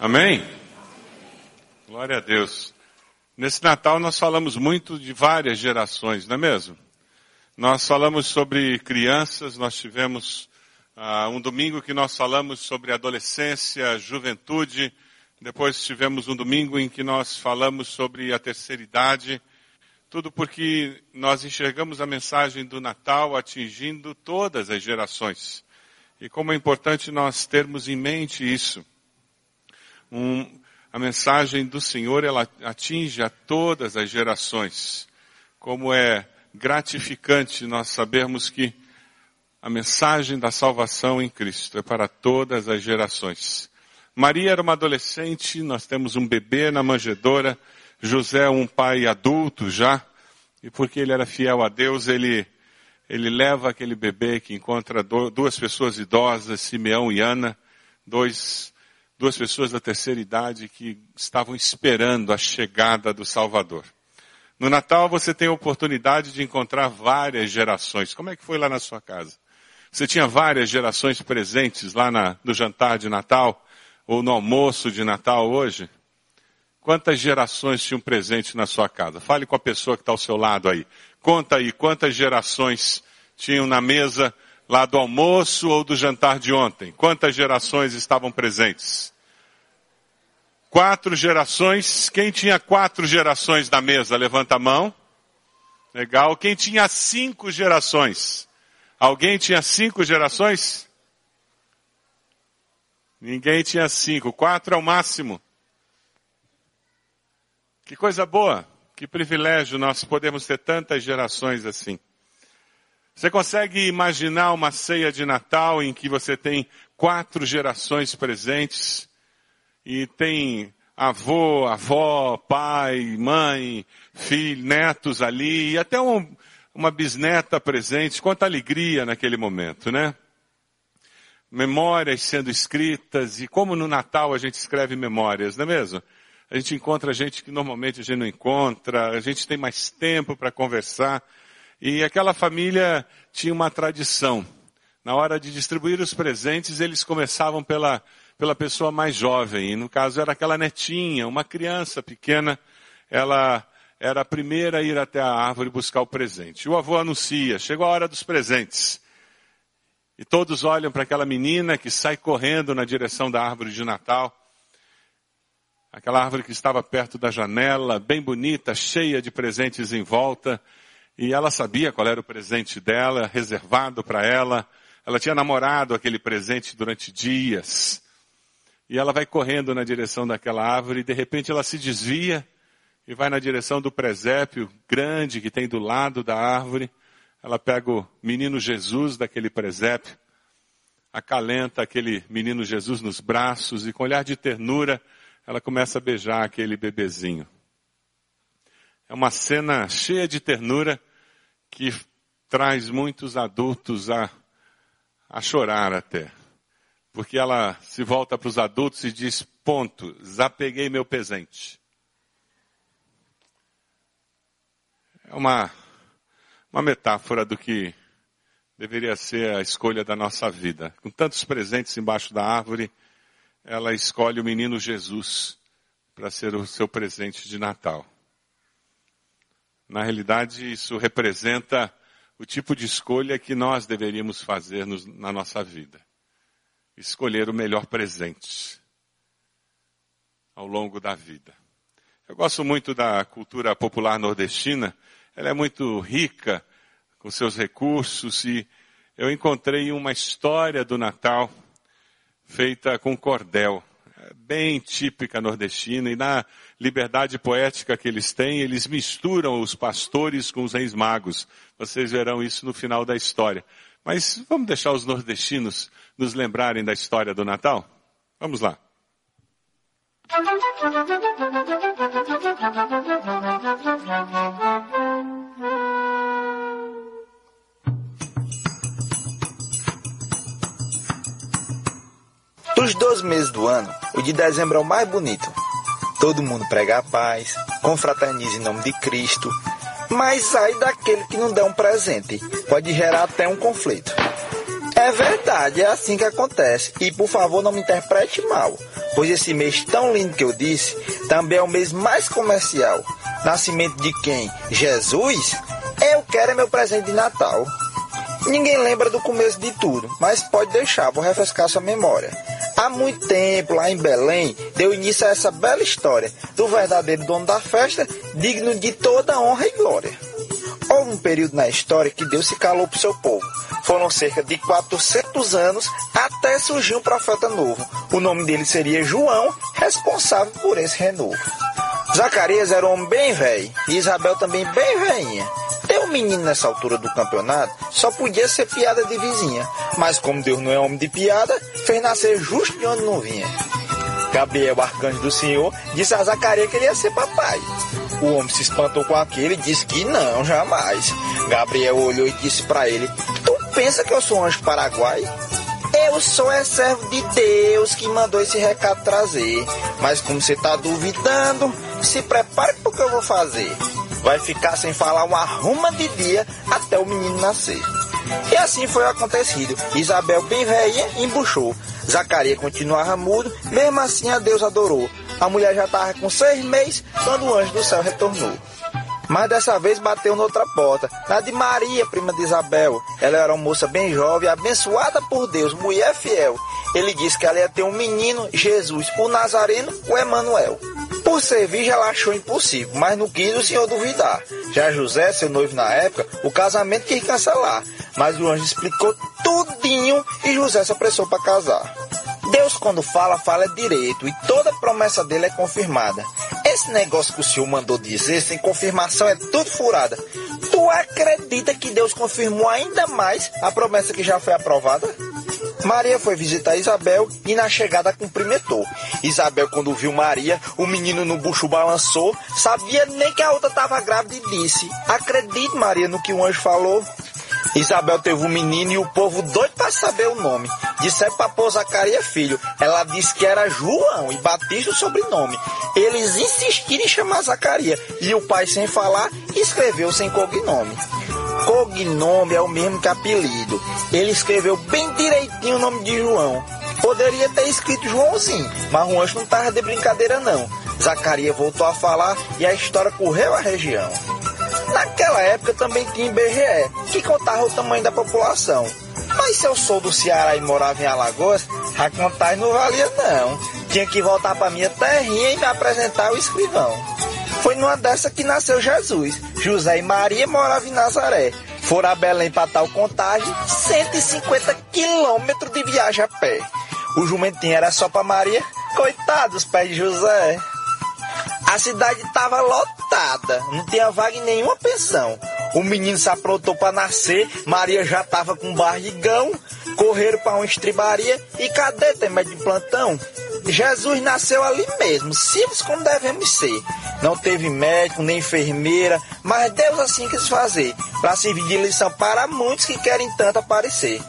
Amém? Glória a Deus. Nesse Natal nós falamos muito de várias gerações, não é mesmo? Nós falamos sobre crianças, nós tivemos uh, um domingo que nós falamos sobre adolescência, juventude, depois tivemos um domingo em que nós falamos sobre a terceira idade, tudo porque nós enxergamos a mensagem do Natal atingindo todas as gerações. E como é importante nós termos em mente isso. Um, a mensagem do Senhor, ela atinge a todas as gerações. Como é gratificante nós sabermos que a mensagem da salvação em Cristo é para todas as gerações. Maria era uma adolescente, nós temos um bebê na manjedoura, José um pai adulto já, e porque ele era fiel a Deus, ele, ele leva aquele bebê que encontra duas pessoas idosas, Simeão e Ana, dois duas pessoas da terceira idade que estavam esperando a chegada do Salvador. No Natal você tem a oportunidade de encontrar várias gerações. Como é que foi lá na sua casa? Você tinha várias gerações presentes lá na, no jantar de Natal ou no almoço de Natal hoje? Quantas gerações tinham presente na sua casa? Fale com a pessoa que está ao seu lado aí. Conta aí quantas gerações tinham na mesa lá do almoço ou do jantar de ontem? Quantas gerações estavam presentes? Quatro gerações. Quem tinha quatro gerações na mesa? Levanta a mão. Legal. Quem tinha cinco gerações? Alguém tinha cinco gerações? Ninguém tinha cinco. Quatro é o máximo. Que coisa boa. Que privilégio nós podemos ter tantas gerações assim. Você consegue imaginar uma ceia de Natal em que você tem quatro gerações presentes e tem avô, avó, pai, mãe, filho, netos ali e até um, uma bisneta presente. Quanta alegria naquele momento, né? Memórias sendo escritas e como no Natal a gente escreve memórias, não é mesmo? A gente encontra gente que normalmente a gente não encontra, a gente tem mais tempo para conversar. E aquela família tinha uma tradição. Na hora de distribuir os presentes, eles começavam pela, pela pessoa mais jovem. E no caso era aquela netinha, uma criança pequena. Ela era a primeira a ir até a árvore buscar o presente. O avô anuncia, chegou a hora dos presentes. E todos olham para aquela menina que sai correndo na direção da árvore de Natal. Aquela árvore que estava perto da janela, bem bonita, cheia de presentes em volta. E ela sabia qual era o presente dela, reservado para ela. Ela tinha namorado aquele presente durante dias. E ela vai correndo na direção daquela árvore e de repente ela se desvia e vai na direção do presépio grande que tem do lado da árvore. Ela pega o menino Jesus daquele presépio, acalenta aquele menino Jesus nos braços e com olhar de ternura ela começa a beijar aquele bebezinho. É uma cena cheia de ternura que traz muitos adultos a, a chorar até. Porque ela se volta para os adultos e diz, ponto, desapeguei meu presente. É uma, uma metáfora do que deveria ser a escolha da nossa vida. Com tantos presentes embaixo da árvore, ela escolhe o menino Jesus para ser o seu presente de Natal. Na realidade, isso representa o tipo de escolha que nós deveríamos fazer na nossa vida. Escolher o melhor presente ao longo da vida. Eu gosto muito da cultura popular nordestina. Ela é muito rica com seus recursos e eu encontrei uma história do Natal feita com cordel bem típica nordestina, e na liberdade poética que eles têm, eles misturam os pastores com os reis magos. Vocês verão isso no final da história. Mas vamos deixar os nordestinos nos lembrarem da história do Natal? Vamos lá. Dos 12 meses do ano, o de dezembro é o mais bonito. Todo mundo prega a paz, confraterniza em nome de Cristo, mas sai daquele que não dá um presente. Pode gerar até um conflito. É verdade, é assim que acontece. E por favor, não me interprete mal. pois esse mês tão lindo que eu disse também é o mês mais comercial. Nascimento de quem? Jesus? Eu quero é meu presente de Natal. Ninguém lembra do começo de tudo, mas pode deixar, vou refrescar sua memória. Há muito tempo, lá em Belém, deu início a essa bela história do verdadeiro dono da festa, digno de toda honra e glória. Houve um período na história que Deus se calou para o seu povo. Foram cerca de 400 anos até surgir um profeta novo. O nome dele seria João, responsável por esse renovo. Zacarias era um homem bem velho e Isabel também bem velhinha. Um menino nessa altura do campeonato só podia ser piada de vizinha, mas como Deus não é homem de piada, fez nascer justo de onde não vinha. Gabriel, arcanjo do Senhor, disse a Zacarias que ele ia ser papai. O homem se espantou com aquilo e disse que não, jamais. Gabriel olhou e disse para ele: Tu pensa que eu sou um anjo paraguai? Eu sou é servo de Deus que mandou esse recado trazer. Mas como você tá duvidando, se prepare pro que eu vou fazer. Vai ficar sem falar uma ruma de dia até o menino nascer. E assim foi acontecido. Isabel, bem velha, embuchou. Zacarias continuava mudo, mesmo assim a Deus adorou. A mulher já estava com seis meses quando o anjo do céu retornou. Mas dessa vez bateu noutra porta, na de Maria, prima de Isabel. Ela era uma moça bem jovem, abençoada por Deus, mulher fiel. Ele disse que ela ia ter um menino, Jesus, o Nazareno, o Emanuel. Por ser virgem, ela achou impossível, mas não quis o senhor duvidar. Já José, seu noivo na época, o casamento quis cancelar. Mas o anjo explicou tudinho e José se apressou para casar. Deus, quando fala, fala direito e toda promessa dele é confirmada. Esse negócio que o senhor mandou dizer, sem confirmação, é tudo furada. Tu acredita que Deus confirmou ainda mais a promessa que já foi aprovada? Maria foi visitar Isabel e na chegada cumprimentou. Isabel, quando viu Maria, o menino no bucho balançou, sabia nem que a outra estava grávida e disse: Acredite, Maria, no que o anjo falou. Isabel teve um menino e o povo doido para saber o nome. Disseram para pôr Zacarias filho. Ela disse que era João e Batista o sobrenome. Eles insistiram em chamar Zacarias e o pai, sem falar, escreveu sem cognome. Cognome é o mesmo que apelido. Ele escreveu bem direitinho o nome de João. Poderia ter escrito Joãozinho, mas o anjo não estava de brincadeira não. Zacarias voltou a falar e a história correu a região. Naquela época também tinha IBGE, que contava o tamanho da população. Mas se eu sou do Ceará e morava em Alagoas, a contagem não valia não. Tinha que voltar para minha terrinha e me apresentar ao escrivão. Foi numa dessa que nasceu Jesus. José e Maria moravam em Nazaré. Foram a Belém para tal contagem, 150 quilômetros de viagem a pé. O jumentinho era só para Maria, coitados pés de José. A cidade estava lotada, não tinha vaga em nenhuma pensão. O menino se aprontou para nascer, Maria já estava com barrigão, correram para uma estribaria e cadê tem médico de plantão? Jesus nasceu ali mesmo, simples como devemos ser. Não teve médico nem enfermeira, mas Deus assim quis fazer, para servir de lição para muitos que querem tanto aparecer.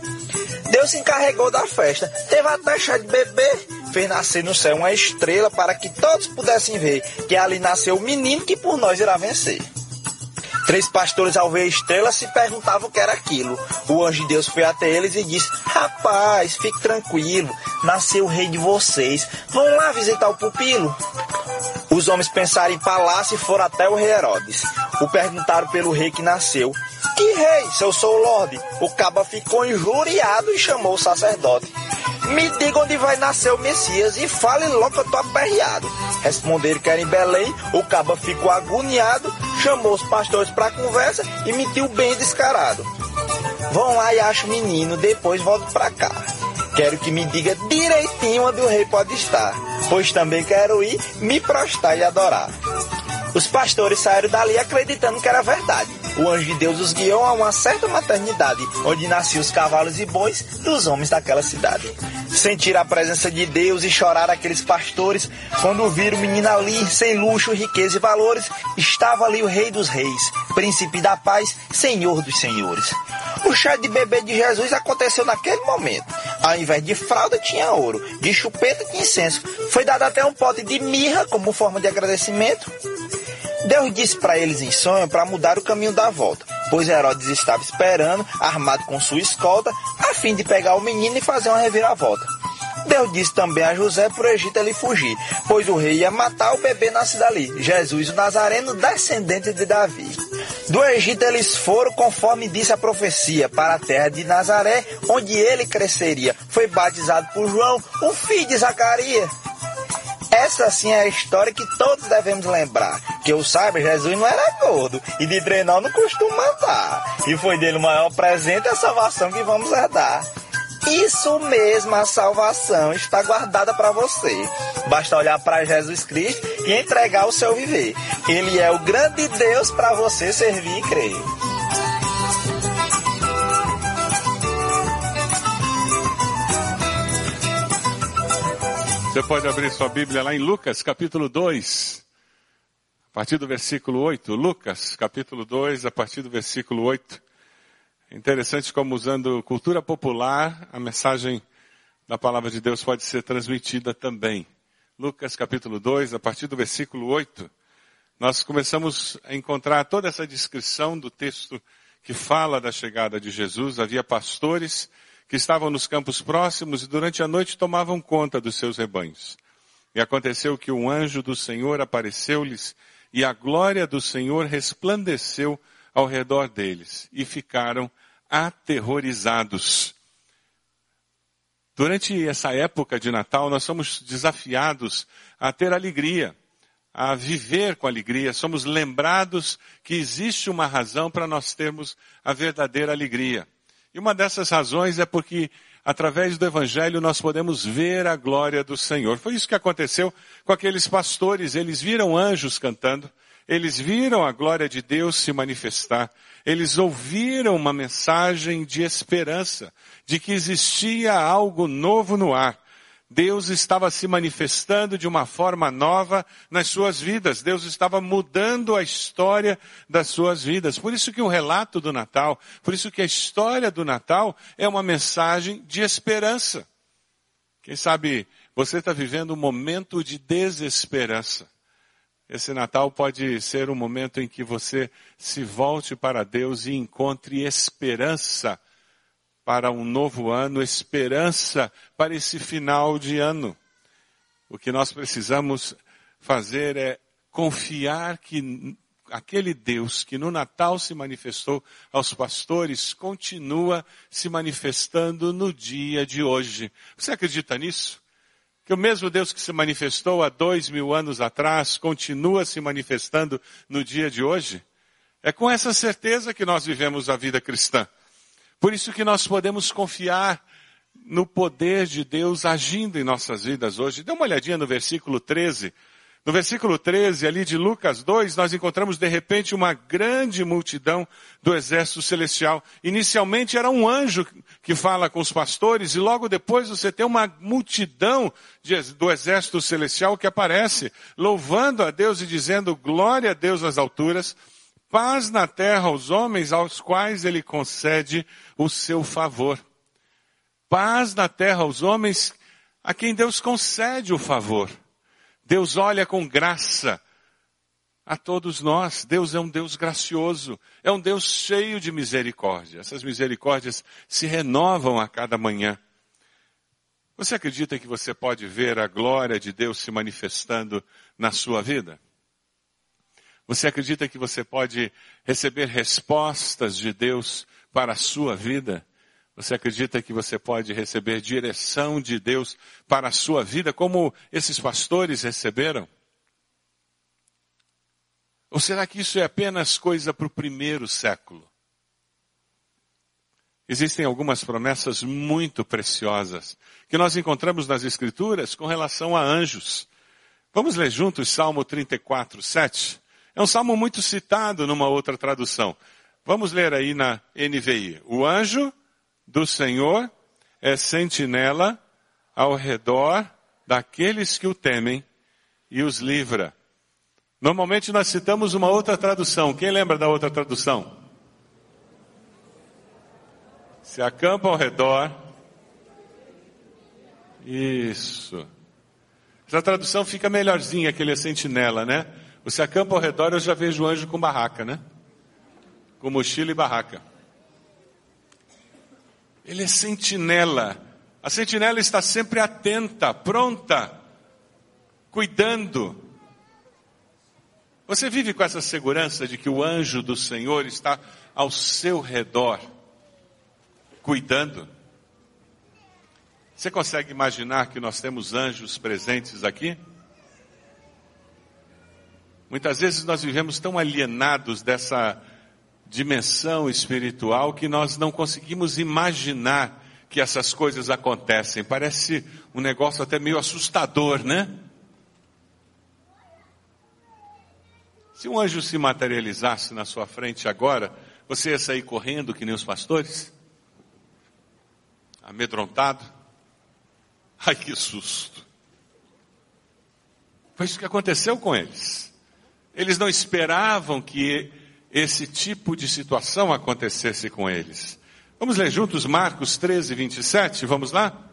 Deus se encarregou da festa, teve até chá de bebê, fez nascer no céu uma estrela para que todos pudessem ver que ali nasceu o menino que por nós irá vencer. Três pastores, ao ver a estrela, se perguntavam o que era aquilo. O anjo de Deus foi até eles e disse: Rapaz, fique tranquilo, nasceu o rei de vocês. Vão lá visitar o pupilo. Os homens pensaram em palácio e foram até o rei Herodes. O perguntaram pelo rei que nasceu. Que rei, se eu sou o Lorde? O caba ficou injuriado e chamou o sacerdote. Me diga onde vai nascer o Messias e fale logo que eu tô aperreado. Responderam que era em Belém, o caba ficou agoniado, chamou os pastores para conversa e mentiu bem descarado. Vão lá e acho o menino, depois volto para cá. Quero que me diga direitinho onde o rei pode estar, pois também quero ir me prostrar e adorar. Os pastores saíram dali acreditando que era verdade. O anjo de Deus os guiou a uma certa maternidade, onde nasciam os cavalos e bois dos homens daquela cidade. Sentiram a presença de Deus e choraram aqueles pastores quando viram o menino ali, sem luxo, riqueza e valores. Estava ali o Rei dos Reis, Príncipe da Paz, Senhor dos Senhores. O chá de bebê de Jesus aconteceu naquele momento. Ao invés de fralda, tinha ouro, de chupeta, tinha incenso. Foi dado até um pote de mirra como forma de agradecimento. Deus disse para eles em sonho para mudar o caminho da volta, pois Herodes estava esperando, armado com sua escolta, a fim de pegar o menino e fazer uma reviravolta. Deus disse também a José para o Egito ele fugir, pois o rei ia matar o bebê nascido ali, Jesus o Nazareno, descendente de Davi. Do Egito eles foram, conforme disse a profecia, para a terra de Nazaré, onde ele cresceria. Foi batizado por João, o filho de Zacarias. Essa sim é a história que todos devemos lembrar. Que eu saiba, Jesus não era gordo e de treinar não costuma matar. E foi dele o maior presente a salvação que vamos herdar. Isso mesmo, a salvação está guardada para você. Basta olhar para Jesus Cristo e entregar o seu viver. Ele é o grande Deus para você servir e crer. Você pode abrir sua Bíblia lá em Lucas, capítulo 2, a partir do versículo 8. Lucas, capítulo 2, a partir do versículo 8. É interessante como usando cultura popular, a mensagem da palavra de Deus pode ser transmitida também. Lucas, capítulo 2, a partir do versículo 8. Nós começamos a encontrar toda essa descrição do texto que fala da chegada de Jesus. Havia pastores que estavam nos campos próximos e durante a noite tomavam conta dos seus rebanhos. E aconteceu que um anjo do Senhor apareceu-lhes e a glória do Senhor resplandeceu ao redor deles e ficaram aterrorizados. Durante essa época de Natal, nós somos desafiados a ter alegria, a viver com alegria. Somos lembrados que existe uma razão para nós termos a verdadeira alegria. E uma dessas razões é porque, através do Evangelho, nós podemos ver a glória do Senhor. Foi isso que aconteceu com aqueles pastores. Eles viram anjos cantando, eles viram a glória de Deus se manifestar, eles ouviram uma mensagem de esperança, de que existia algo novo no ar. Deus estava se manifestando de uma forma nova nas suas vidas. Deus estava mudando a história das suas vidas. Por isso que o relato do Natal, por isso que a história do Natal é uma mensagem de esperança. Quem sabe você está vivendo um momento de desesperança. Esse Natal pode ser um momento em que você se volte para Deus e encontre esperança para um novo ano, esperança para esse final de ano. O que nós precisamos fazer é confiar que aquele Deus que no Natal se manifestou aos pastores continua se manifestando no dia de hoje. Você acredita nisso? Que o mesmo Deus que se manifestou há dois mil anos atrás continua se manifestando no dia de hoje? É com essa certeza que nós vivemos a vida cristã. Por isso que nós podemos confiar no poder de Deus agindo em nossas vidas hoje. Dê uma olhadinha no versículo 13. No versículo 13, ali de Lucas 2, nós encontramos de repente uma grande multidão do exército celestial. Inicialmente era um anjo que fala com os pastores e logo depois você tem uma multidão de, do exército celestial que aparece, louvando a Deus e dizendo glória a Deus nas alturas paz na terra aos homens aos quais ele concede o seu favor. Paz na terra aos homens a quem Deus concede o favor. Deus olha com graça a todos nós. Deus é um Deus gracioso, é um Deus cheio de misericórdia. Essas misericórdias se renovam a cada manhã. Você acredita que você pode ver a glória de Deus se manifestando na sua vida? Você acredita que você pode receber respostas de Deus para a sua vida? Você acredita que você pode receber direção de Deus para a sua vida, como esses pastores receberam? Ou será que isso é apenas coisa para o primeiro século? Existem algumas promessas muito preciosas que nós encontramos nas Escrituras com relação a anjos. Vamos ler juntos Salmo 34, 7? É um salmo muito citado numa outra tradução. Vamos ler aí na NVI. O anjo do Senhor é sentinela ao redor daqueles que o temem e os livra. Normalmente nós citamos uma outra tradução. Quem lembra da outra tradução? Se acampa ao redor. Isso. Essa tradução fica melhorzinha que ele é sentinela, né? Você acampa ao redor, eu já vejo anjo com barraca, né? Com mochila e barraca. Ele é sentinela A sentinela está sempre atenta, pronta, cuidando. Você vive com essa segurança de que o anjo do Senhor está ao seu redor, cuidando? Você consegue imaginar que nós temos anjos presentes aqui? Muitas vezes nós vivemos tão alienados dessa dimensão espiritual que nós não conseguimos imaginar que essas coisas acontecem. Parece um negócio até meio assustador, né? Se um anjo se materializasse na sua frente agora, você ia sair correndo que nem os pastores? Amedrontado? Ai que susto! Foi isso que aconteceu com eles. Eles não esperavam que esse tipo de situação acontecesse com eles. Vamos ler juntos Marcos 13, 27, vamos lá?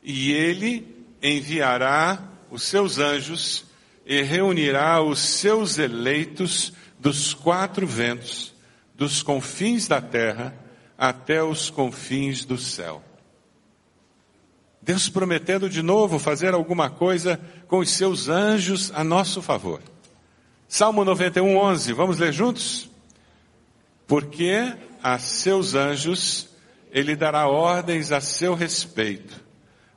E ele enviará os seus anjos e reunirá os seus eleitos dos quatro ventos, dos confins da terra até os confins do céu. Deus prometendo de novo fazer alguma coisa com os seus anjos a nosso favor. Salmo 91, 11. Vamos ler juntos? Porque a seus anjos ele dará ordens a seu respeito,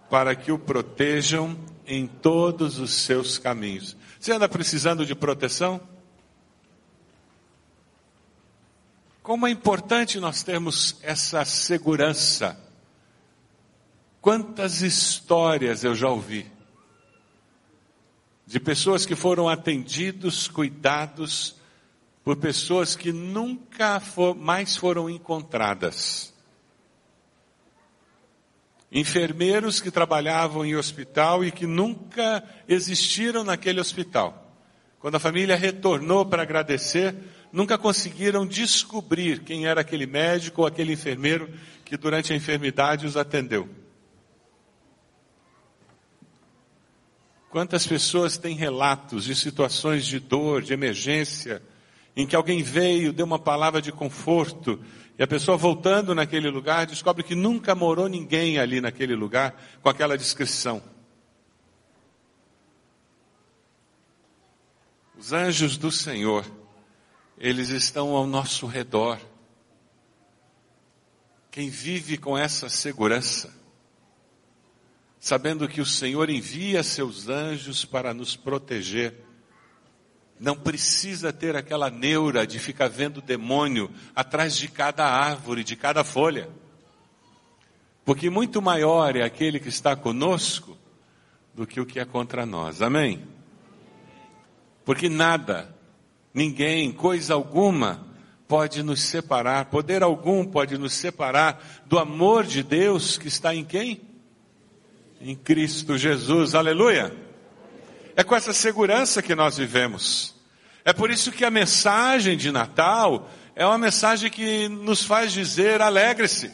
para que o protejam em todos os seus caminhos. Você anda precisando de proteção? Como é importante nós termos essa segurança. Quantas histórias eu já ouvi de pessoas que foram atendidos, cuidados por pessoas que nunca for, mais foram encontradas. Enfermeiros que trabalhavam em hospital e que nunca existiram naquele hospital. Quando a família retornou para agradecer, nunca conseguiram descobrir quem era aquele médico ou aquele enfermeiro que durante a enfermidade os atendeu. Quantas pessoas têm relatos de situações de dor, de emergência, em que alguém veio, deu uma palavra de conforto, e a pessoa voltando naquele lugar descobre que nunca morou ninguém ali naquele lugar com aquela descrição. Os anjos do Senhor, eles estão ao nosso redor. Quem vive com essa segurança, sabendo que o Senhor envia seus anjos para nos proteger. Não precisa ter aquela neura de ficar vendo demônio atrás de cada árvore, de cada folha. Porque muito maior é aquele que está conosco do que o que é contra nós. Amém? Porque nada, ninguém, coisa alguma pode nos separar, poder algum pode nos separar do amor de Deus que está em quem? Em Cristo Jesus, aleluia. É com essa segurança que nós vivemos. É por isso que a mensagem de Natal é uma mensagem que nos faz dizer alegre-se.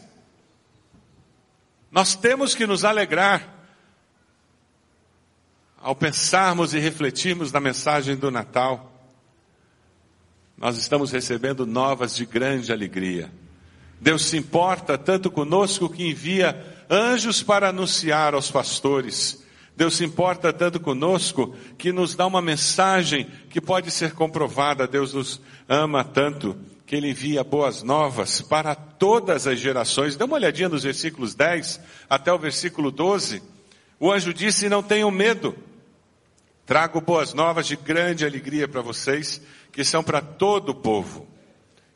Nós temos que nos alegrar ao pensarmos e refletirmos na mensagem do Natal. Nós estamos recebendo novas de grande alegria. Deus se importa tanto conosco que envia anjos para anunciar aos pastores. Deus se importa tanto conosco que nos dá uma mensagem que pode ser comprovada. Deus nos ama tanto que Ele envia boas novas para todas as gerações. Dê uma olhadinha nos versículos 10 até o versículo 12. O anjo disse: Não tenham medo. Trago boas novas de grande alegria para vocês, que são para todo o povo.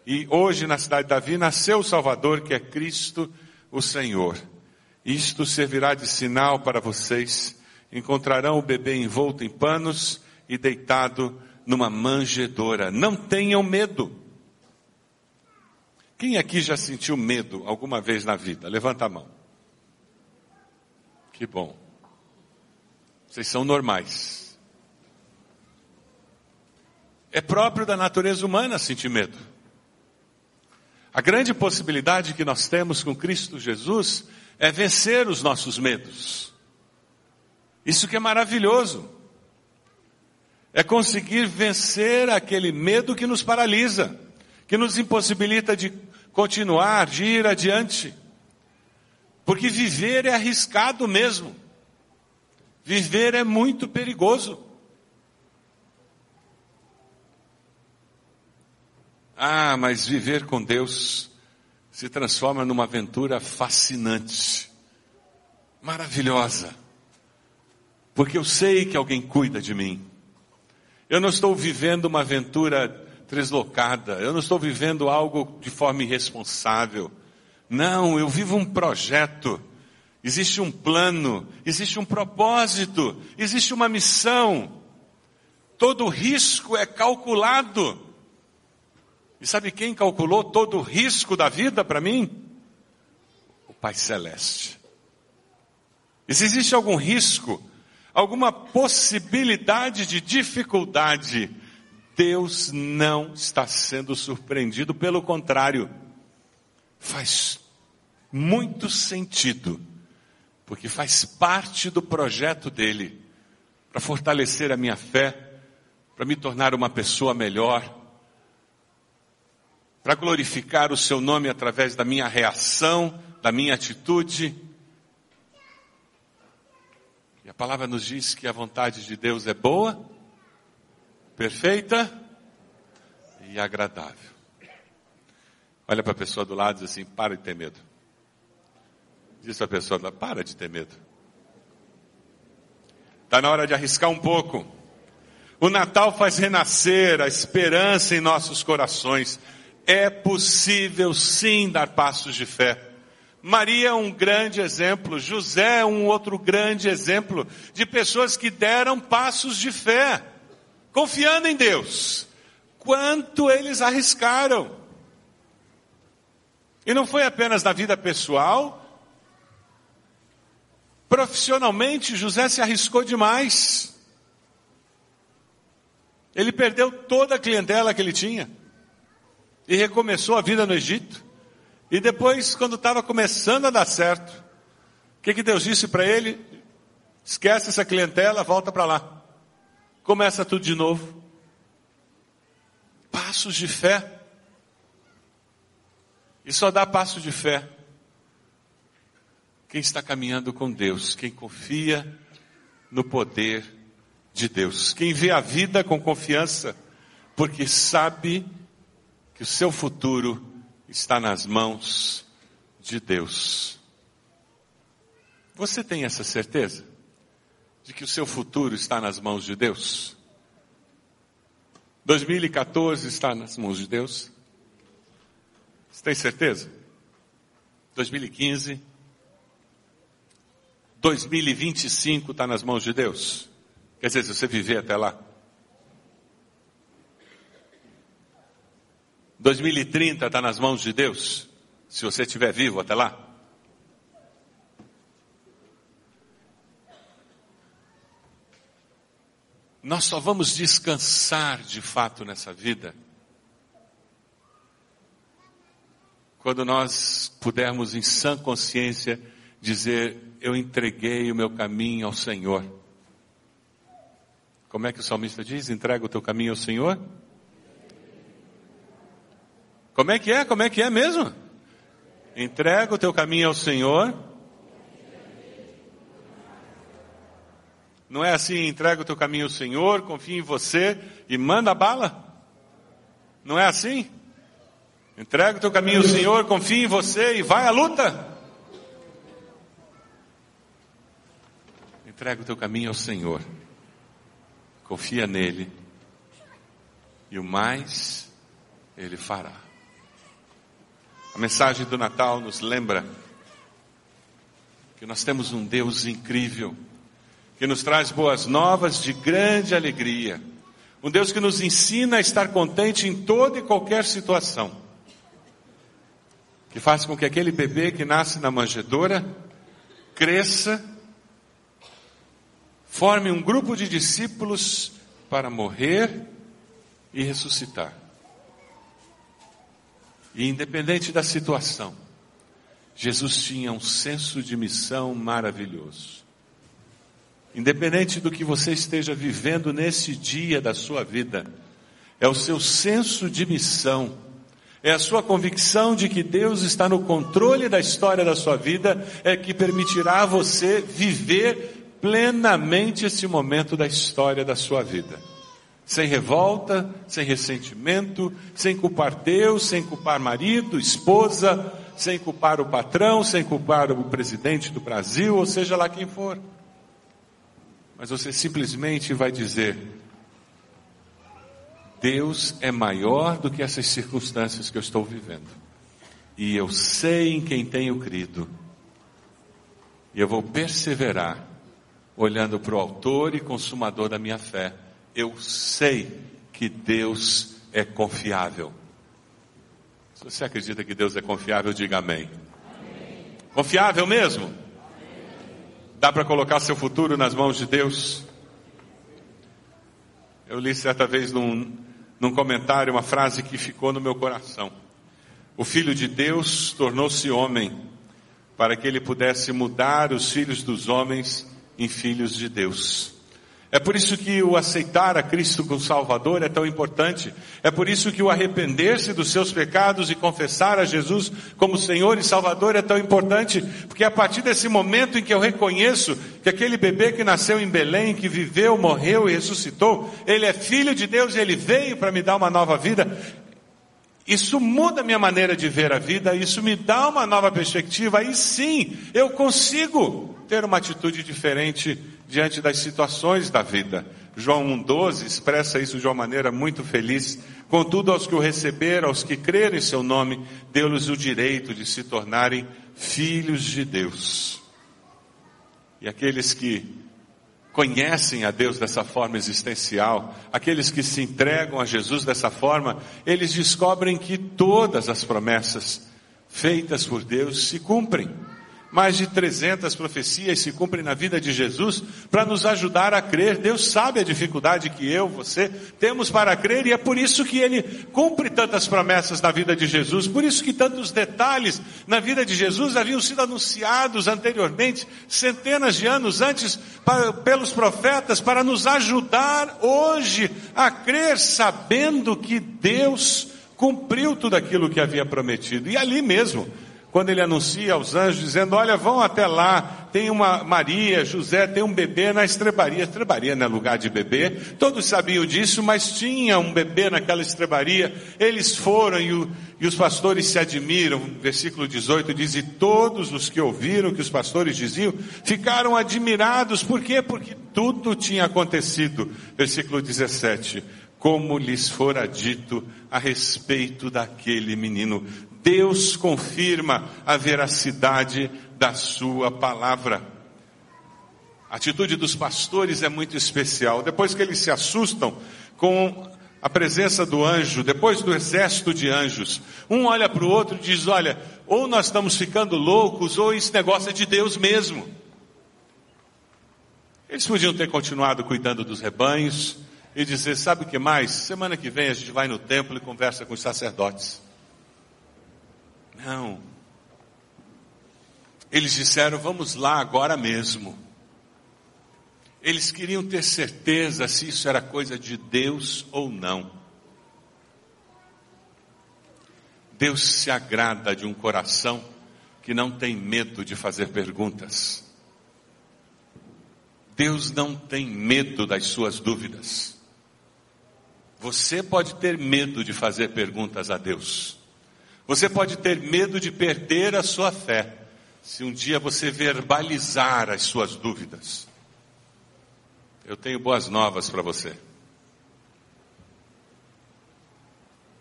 E hoje na cidade de Davi nasceu o Salvador, que é Cristo o Senhor. Isto servirá de sinal para vocês. Encontrarão o bebê envolto em panos e deitado numa manjedoura. Não tenham medo. Quem aqui já sentiu medo alguma vez na vida? Levanta a mão. Que bom. Vocês são normais. É próprio da natureza humana sentir medo. A grande possibilidade que nós temos com Cristo Jesus é vencer os nossos medos. Isso que é maravilhoso. É conseguir vencer aquele medo que nos paralisa, que nos impossibilita de continuar, de ir adiante. Porque viver é arriscado mesmo. Viver é muito perigoso. Ah, mas viver com Deus se transforma numa aventura fascinante, maravilhosa. Porque eu sei que alguém cuida de mim. Eu não estou vivendo uma aventura deslocada, eu não estou vivendo algo de forma irresponsável. Não, eu vivo um projeto. Existe um plano, existe um propósito, existe uma missão. Todo risco é calculado. E sabe quem calculou todo o risco da vida para mim? O Pai Celeste. E se existe algum risco, alguma possibilidade de dificuldade, Deus não está sendo surpreendido, pelo contrário, faz muito sentido, porque faz parte do projeto dele, para fortalecer a minha fé, para me tornar uma pessoa melhor, para glorificar o seu nome através da minha reação, da minha atitude. E a palavra nos diz que a vontade de Deus é boa, perfeita e agradável. Olha para a pessoa do lado e diz assim: para de ter medo. Diz para a pessoa: para de ter medo. Está na hora de arriscar um pouco. O Natal faz renascer a esperança em nossos corações. É possível sim dar passos de fé. Maria é um grande exemplo, José é um outro grande exemplo de pessoas que deram passos de fé, confiando em Deus. Quanto eles arriscaram. E não foi apenas na vida pessoal, profissionalmente José se arriscou demais. Ele perdeu toda a clientela que ele tinha e recomeçou a vida no Egito. E depois, quando estava começando a dar certo, o que, que Deus disse para ele? Esquece essa clientela, volta para lá. Começa tudo de novo. Passos de fé. E só dá passo de fé quem está caminhando com Deus, quem confia no poder de Deus, quem vê a vida com confiança, porque sabe que o seu futuro está nas mãos de Deus. Você tem essa certeza? De que o seu futuro está nas mãos de Deus? 2014 está nas mãos de Deus? Você tem certeza? 2015? 2025 está nas mãos de Deus? Quer dizer, se você viver até lá? 2030 está nas mãos de Deus, se você estiver vivo até lá. Nós só vamos descansar de fato nessa vida quando nós pudermos em sã consciência dizer: Eu entreguei o meu caminho ao Senhor. Como é que o salmista diz? Entrega o teu caminho ao Senhor? Como é que é? Como é que é mesmo? Entrega o teu caminho ao Senhor. Não é assim, entrega o teu caminho ao Senhor, confia em você e manda bala? Não é assim? Entrega o teu caminho ao Senhor, confia em você e vai à luta. Entrega o teu caminho ao Senhor. Confia nele. E o mais ele fará. A mensagem do Natal nos lembra que nós temos um Deus incrível, que nos traz boas novas de grande alegria. Um Deus que nos ensina a estar contente em toda e qualquer situação. Que faz com que aquele bebê que nasce na manjedoura cresça, forme um grupo de discípulos para morrer e ressuscitar. E independente da situação, Jesus tinha um senso de missão maravilhoso. Independente do que você esteja vivendo nesse dia da sua vida, é o seu senso de missão, É a sua convicção de que Deus está no controle da história da sua vida, é que permitirá você viver plenamente esse momento da história da sua vida. Sem revolta, sem ressentimento, sem culpar Deus, sem culpar marido, esposa, sem culpar o patrão, sem culpar o presidente do Brasil, ou seja lá quem for. Mas você simplesmente vai dizer: Deus é maior do que essas circunstâncias que eu estou vivendo. E eu sei em quem tenho crido. E eu vou perseverar, olhando para o Autor e Consumador da minha fé. Eu sei que Deus é confiável. Se você acredita que Deus é confiável, diga amém. amém. Confiável mesmo? Amém. Dá para colocar seu futuro nas mãos de Deus? Eu li certa vez num, num comentário uma frase que ficou no meu coração. O Filho de Deus tornou-se homem para que ele pudesse mudar os filhos dos homens em filhos de Deus. É por isso que o aceitar a Cristo como Salvador é tão importante. É por isso que o arrepender-se dos seus pecados e confessar a Jesus como Senhor e Salvador é tão importante. Porque a partir desse momento em que eu reconheço que aquele bebê que nasceu em Belém, que viveu, morreu e ressuscitou, ele é filho de Deus e ele veio para me dar uma nova vida. Isso muda minha maneira de ver a vida, isso me dá uma nova perspectiva, aí sim eu consigo ter uma atitude diferente diante das situações da vida. João 1,12 expressa isso de uma maneira muito feliz. Contudo, aos que o receberam, aos que creram em seu nome, deu-lhes o direito de se tornarem filhos de Deus. E aqueles que conhecem a Deus dessa forma existencial, aqueles que se entregam a Jesus dessa forma, eles descobrem que todas as promessas feitas por Deus se cumprem. Mais de 300 profecias se cumprem na vida de Jesus para nos ajudar a crer. Deus sabe a dificuldade que eu, você temos para crer e é por isso que Ele cumpre tantas promessas na vida de Jesus. Por isso que tantos detalhes na vida de Jesus haviam sido anunciados anteriormente, centenas de anos antes, para, pelos profetas, para nos ajudar hoje a crer, sabendo que Deus cumpriu tudo aquilo que havia prometido. E ali mesmo, quando ele anuncia aos anjos, dizendo: Olha, vão até lá, tem uma Maria, José, tem um bebê na estrebaria. Estrebaria não é lugar de bebê, todos sabiam disso, mas tinha um bebê naquela estrebaria. Eles foram e, o, e os pastores se admiram. Versículo 18 diz: E todos os que ouviram o que os pastores diziam ficaram admirados. Por quê? Porque tudo tinha acontecido. Versículo 17 como lhes fora dito a respeito daquele menino. Deus confirma a veracidade da sua palavra. A atitude dos pastores é muito especial. Depois que eles se assustam com a presença do anjo, depois do exército de anjos, um olha para o outro e diz: Olha, ou nós estamos ficando loucos, ou esse negócio é de Deus mesmo. Eles podiam ter continuado cuidando dos rebanhos e dizer: Sabe o que mais? Semana que vem a gente vai no templo e conversa com os sacerdotes. Não. Eles disseram: vamos lá agora mesmo. Eles queriam ter certeza se isso era coisa de Deus ou não. Deus se agrada de um coração que não tem medo de fazer perguntas. Deus não tem medo das suas dúvidas. Você pode ter medo de fazer perguntas a Deus. Você pode ter medo de perder a sua fé se um dia você verbalizar as suas dúvidas. Eu tenho boas novas para você.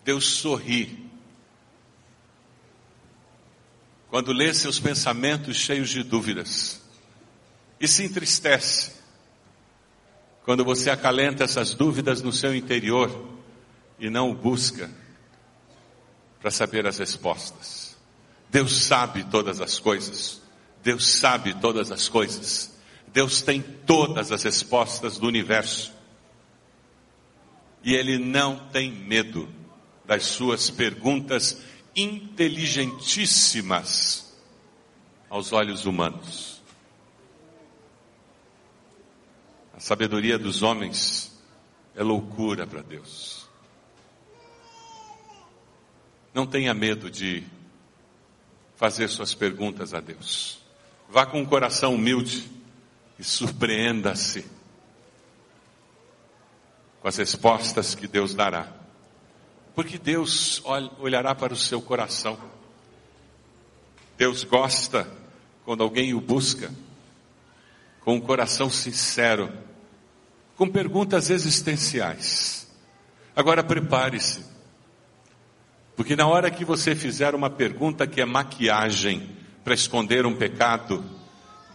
Deus sorri quando lê seus pensamentos cheios de dúvidas e se entristece quando você acalenta essas dúvidas no seu interior e não o busca para saber as respostas. Deus sabe todas as coisas. Deus sabe todas as coisas. Deus tem todas as respostas do universo. E Ele não tem medo das suas perguntas inteligentíssimas aos olhos humanos. A sabedoria dos homens é loucura para Deus. Não tenha medo de fazer suas perguntas a Deus. Vá com um coração humilde e surpreenda-se com as respostas que Deus dará. Porque Deus olhará para o seu coração. Deus gosta quando alguém o busca com um coração sincero, com perguntas existenciais. Agora prepare-se, porque na hora que você fizer uma pergunta que é maquiagem para esconder um pecado,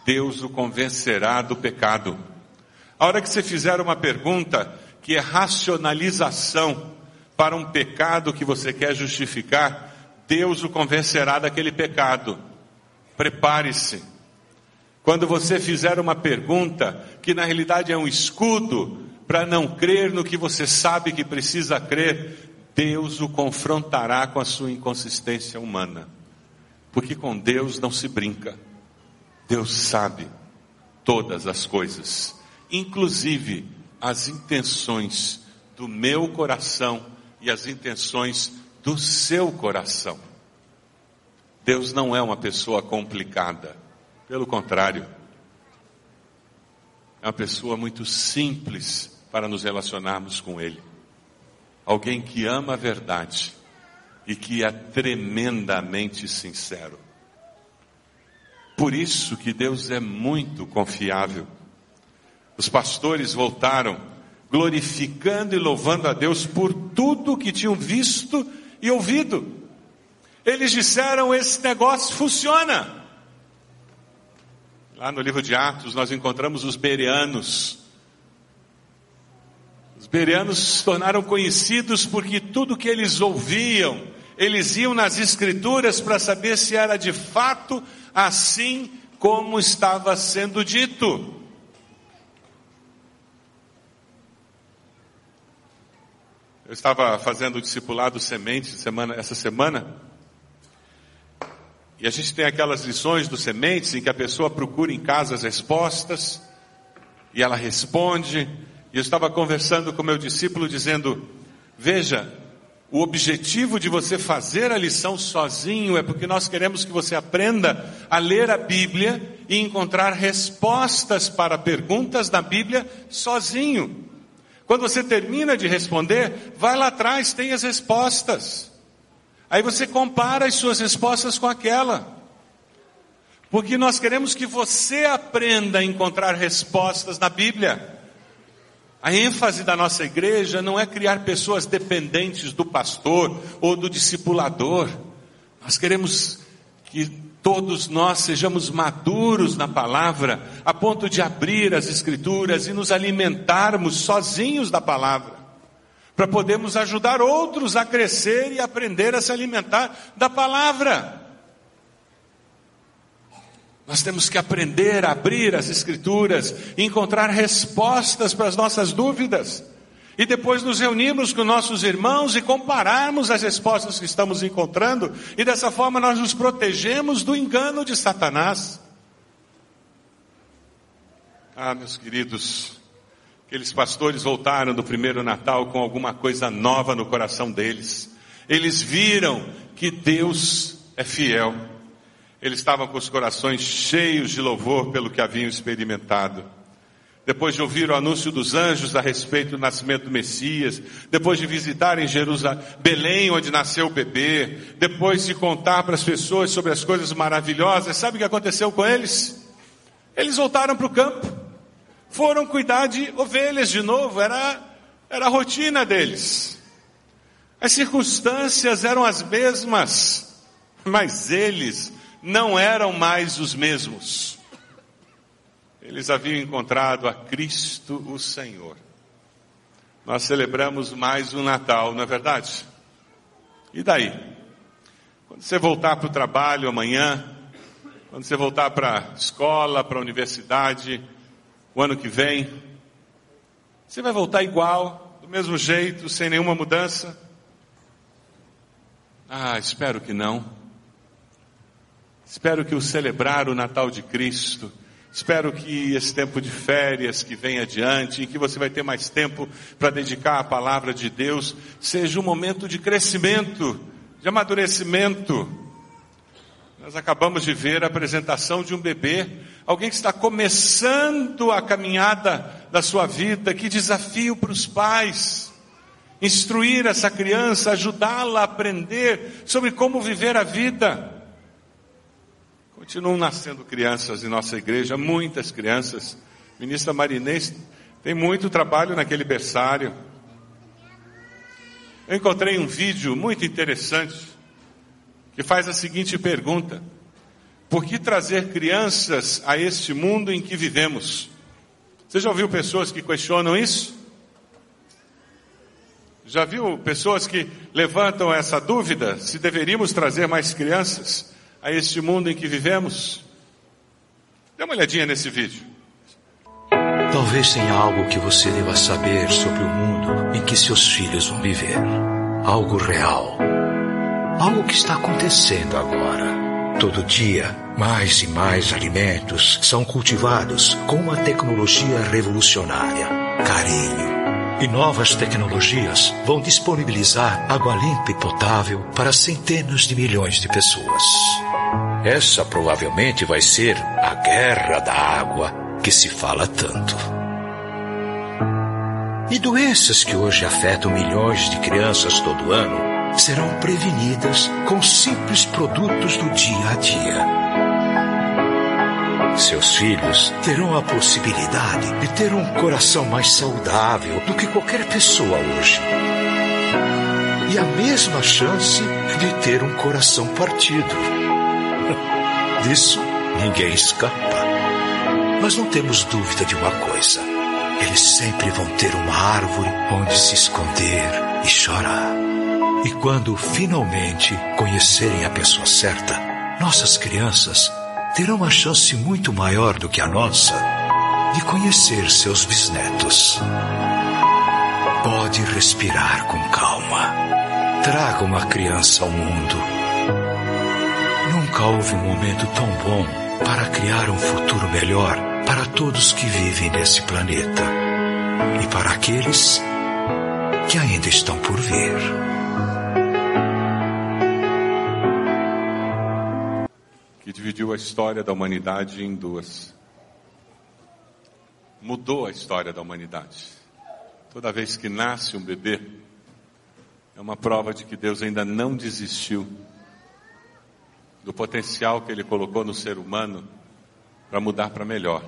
Deus o convencerá do pecado. A hora que você fizer uma pergunta que é racionalização para um pecado que você quer justificar, Deus o convencerá daquele pecado. Prepare-se. Quando você fizer uma pergunta que na realidade é um escudo para não crer no que você sabe que precisa crer, Deus o confrontará com a sua inconsistência humana. Porque com Deus não se brinca. Deus sabe todas as coisas, inclusive as intenções do meu coração e as intenções do seu coração. Deus não é uma pessoa complicada, pelo contrário, é uma pessoa muito simples para nos relacionarmos com Ele. Alguém que ama a verdade e que é tremendamente sincero. Por isso que Deus é muito confiável. Os pastores voltaram glorificando e louvando a Deus por tudo que tinham visto e ouvido. Eles disseram: esse negócio funciona. Lá no livro de Atos nós encontramos os bereanos. Os bereanos se tornaram conhecidos porque tudo que eles ouviam, eles iam nas escrituras para saber se era de fato assim como estava sendo dito. Eu estava fazendo o discipulado semente semana, essa semana. E a gente tem aquelas lições do sementes em que a pessoa procura em casa as respostas e ela responde. E eu estava conversando com meu discípulo dizendo: Veja, o objetivo de você fazer a lição sozinho é porque nós queremos que você aprenda a ler a Bíblia e encontrar respostas para perguntas da Bíblia sozinho. Quando você termina de responder, vai lá atrás, tem as respostas. Aí você compara as suas respostas com aquela. Porque nós queremos que você aprenda a encontrar respostas na Bíblia. A ênfase da nossa igreja não é criar pessoas dependentes do pastor ou do discipulador. Nós queremos que todos nós sejamos maduros na palavra, a ponto de abrir as escrituras e nos alimentarmos sozinhos da palavra, para podermos ajudar outros a crescer e aprender a se alimentar da palavra. Nós temos que aprender a abrir as Escrituras encontrar respostas para as nossas dúvidas. E depois nos reunirmos com nossos irmãos e compararmos as respostas que estamos encontrando, e dessa forma nós nos protegemos do engano de Satanás. Ah, meus queridos, aqueles pastores voltaram do primeiro Natal com alguma coisa nova no coração deles. Eles viram que Deus é fiel. Eles estavam com os corações cheios de louvor pelo que haviam experimentado. Depois de ouvir o anúncio dos anjos a respeito do nascimento do Messias, depois de visitarem Jerusalém, Belém, onde nasceu o bebê, depois de contar para as pessoas sobre as coisas maravilhosas, sabe o que aconteceu com eles? Eles voltaram para o campo, foram cuidar de ovelhas de novo, era, era a rotina deles. As circunstâncias eram as mesmas, mas eles não eram mais os mesmos. Eles haviam encontrado a Cristo o Senhor. Nós celebramos mais um Natal, não é verdade? E daí? Quando você voltar para o trabalho amanhã, quando você voltar para a escola, para a universidade, o ano que vem, você vai voltar igual, do mesmo jeito, sem nenhuma mudança? Ah, espero que não. Espero que o celebrar o Natal de Cristo, espero que esse tempo de férias que vem adiante, em que você vai ter mais tempo para dedicar à palavra de Deus, seja um momento de crescimento, de amadurecimento. Nós acabamos de ver a apresentação de um bebê, alguém que está começando a caminhada da sua vida. Que desafio para os pais! Instruir essa criança, ajudá-la a aprender sobre como viver a vida. Continuam nascendo crianças em nossa igreja, muitas crianças. Ministra Marinês tem muito trabalho naquele berçário. Eu encontrei um vídeo muito interessante que faz a seguinte pergunta: Por que trazer crianças a este mundo em que vivemos? Você já ouviu pessoas que questionam isso? Já viu pessoas que levantam essa dúvida se deveríamos trazer mais crianças a este mundo em que vivemos? Dê uma olhadinha nesse vídeo. Talvez tenha algo que você deva saber sobre o mundo em que seus filhos vão viver. Algo real. Algo que está acontecendo agora. Todo dia, mais e mais alimentos são cultivados com uma tecnologia revolucionária: carinho. E novas tecnologias vão disponibilizar água limpa e potável para centenas de milhões de pessoas. Essa provavelmente vai ser a guerra da água que se fala tanto. E doenças que hoje afetam milhões de crianças todo ano serão prevenidas com simples produtos do dia a dia. Seus filhos terão a possibilidade de ter um coração mais saudável do que qualquer pessoa hoje. E a mesma chance de ter um coração partido. Disso ninguém escapa. Mas não temos dúvida de uma coisa: eles sempre vão ter uma árvore onde se esconder e chorar. E quando finalmente conhecerem a pessoa certa, nossas crianças terão uma chance muito maior do que a nossa de conhecer seus bisnetos. Pode respirar com calma. Traga uma criança ao mundo. Nunca houve um momento tão bom para criar um futuro melhor para todos que vivem nesse planeta e para aqueles que ainda estão por vir. Que dividiu a história da humanidade em duas. Mudou a história da humanidade. Toda vez que nasce um bebê, é uma prova de que Deus ainda não desistiu do potencial que Ele colocou no ser humano para mudar para melhor.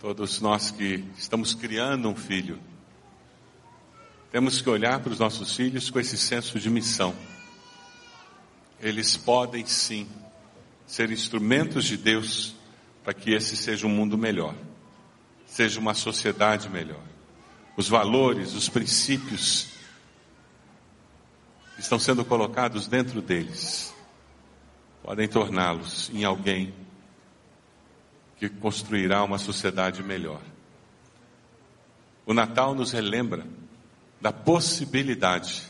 Todos nós que estamos criando um filho, temos que olhar para os nossos filhos com esse senso de missão. Eles podem sim ser instrumentos de Deus para que esse seja um mundo melhor, seja uma sociedade melhor. Os valores, os princípios estão sendo colocados dentro deles podem torná-los em alguém que construirá uma sociedade melhor. O Natal nos relembra da possibilidade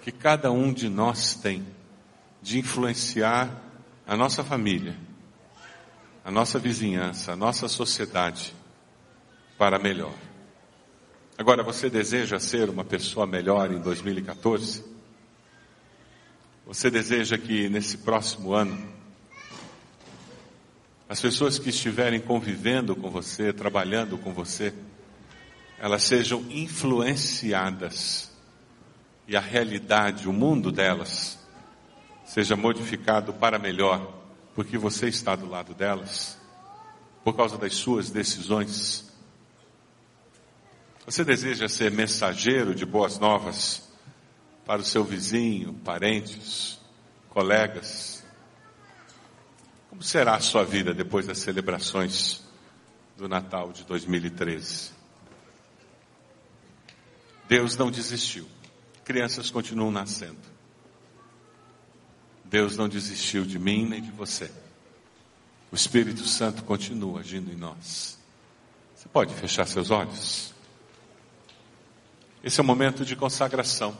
que cada um de nós tem de influenciar a nossa família, a nossa vizinhança, a nossa sociedade para melhor. Agora, você deseja ser uma pessoa melhor em 2014? Você deseja que nesse próximo ano as pessoas que estiverem convivendo com você, trabalhando com você, elas sejam influenciadas e a realidade, o mundo delas, seja modificado para melhor, porque você está do lado delas, por causa das suas decisões. Você deseja ser mensageiro de boas novas para o seu vizinho, parentes, colegas, como será a sua vida depois das celebrações do Natal de 2013? Deus não desistiu. Crianças continuam nascendo. Deus não desistiu de mim nem de você. O Espírito Santo continua agindo em nós. Você pode fechar seus olhos? Esse é o momento de consagração,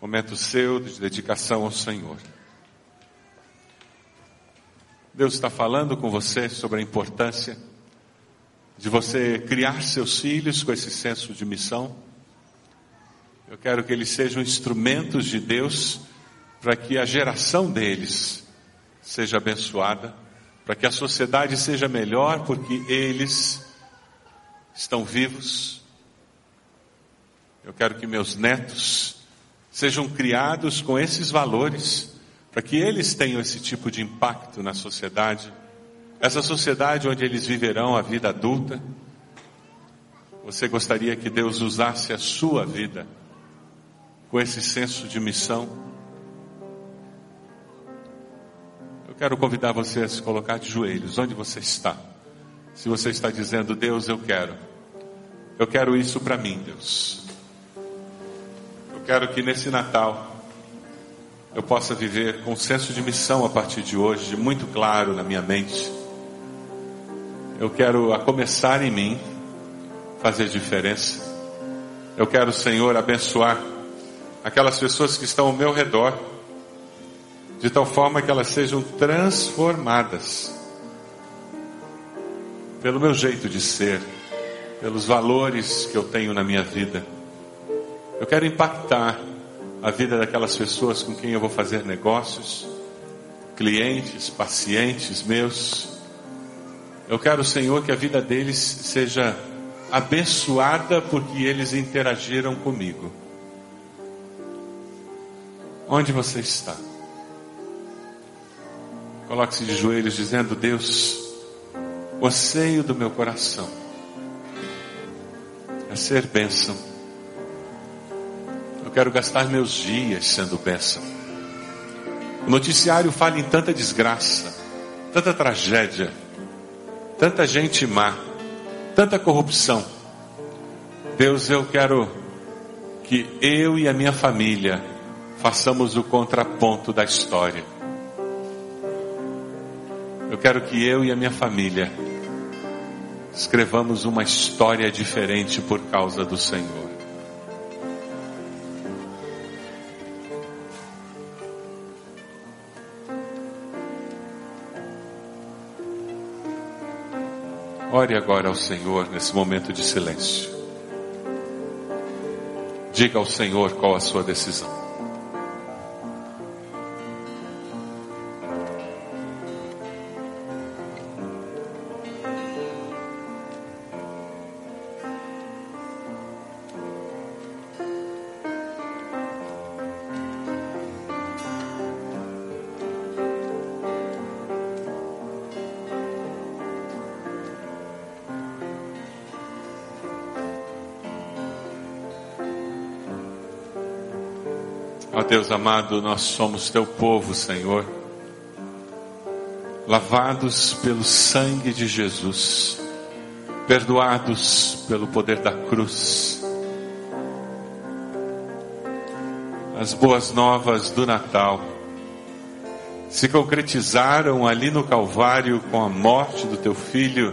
momento seu de dedicação ao Senhor. Deus está falando com você sobre a importância de você criar seus filhos com esse senso de missão. Eu quero que eles sejam instrumentos de Deus para que a geração deles seja abençoada, para que a sociedade seja melhor, porque eles estão vivos. Eu quero que meus netos sejam criados com esses valores, para que eles tenham esse tipo de impacto na sociedade, essa sociedade onde eles viverão a vida adulta. Você gostaria que Deus usasse a sua vida com esse senso de missão? Eu quero convidar você a se colocar de joelhos, onde você está. Se você está dizendo, Deus, eu quero. Eu quero isso para mim, Deus. Eu quero que nesse Natal eu possa viver com um senso de missão a partir de hoje, muito claro na minha mente. Eu quero, a começar em mim, fazer diferença. Eu quero, Senhor, abençoar aquelas pessoas que estão ao meu redor, de tal forma que elas sejam transformadas pelo meu jeito de ser, pelos valores que eu tenho na minha vida. Eu quero impactar a vida daquelas pessoas com quem eu vou fazer negócios, clientes, pacientes meus. Eu quero, Senhor, que a vida deles seja abençoada porque eles interagiram comigo. Onde você está? Coloque-se de joelhos dizendo: Deus, o anseio do meu coração é ser bênção. Eu quero gastar meus dias sendo bênção. O noticiário fala em tanta desgraça, tanta tragédia, tanta gente má tanta corrupção. Deus, eu quero que eu e a minha família façamos o contraponto da história. Eu quero que eu e a minha família escrevamos uma história diferente por causa do Senhor. Ore agora ao Senhor nesse momento de silêncio. Diga ao Senhor qual a sua decisão. Deus amado, nós somos teu povo, Senhor, lavados pelo sangue de Jesus, perdoados pelo poder da cruz. As boas novas do Natal se concretizaram ali no Calvário com a morte do teu filho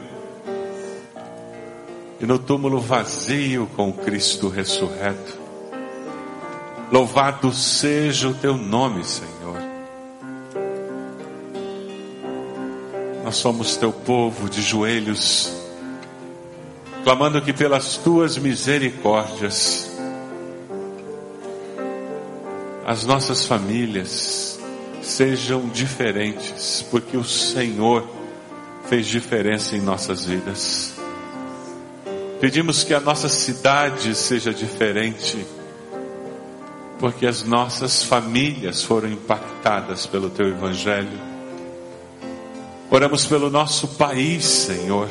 e no túmulo vazio com Cristo ressurreto. Louvado seja o teu nome, Senhor. Nós somos teu povo de joelhos, clamando que pelas tuas misericórdias, as nossas famílias sejam diferentes, porque o Senhor fez diferença em nossas vidas. Pedimos que a nossa cidade seja diferente porque as nossas famílias foram impactadas pelo teu evangelho. Oramos pelo nosso país, Senhor.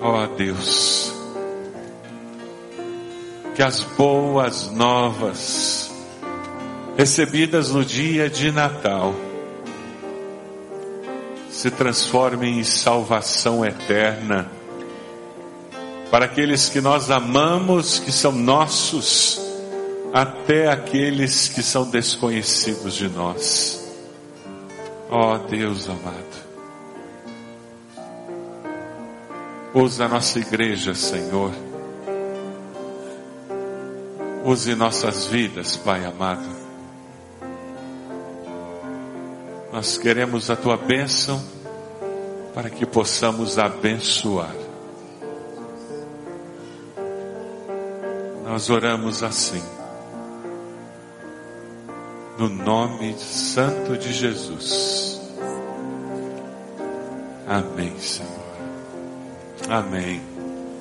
Ó oh, Deus, que as boas novas recebidas no dia de Natal se transformem em salvação eterna para aqueles que nós amamos, que são nossos até aqueles que são desconhecidos de nós. Ó oh, Deus amado, usa a nossa igreja, Senhor. Use nossas vidas, Pai amado. Nós queremos a tua bênção para que possamos abençoar. Nós oramos assim. No nome santo de Jesus. Amém, Senhor. Amém.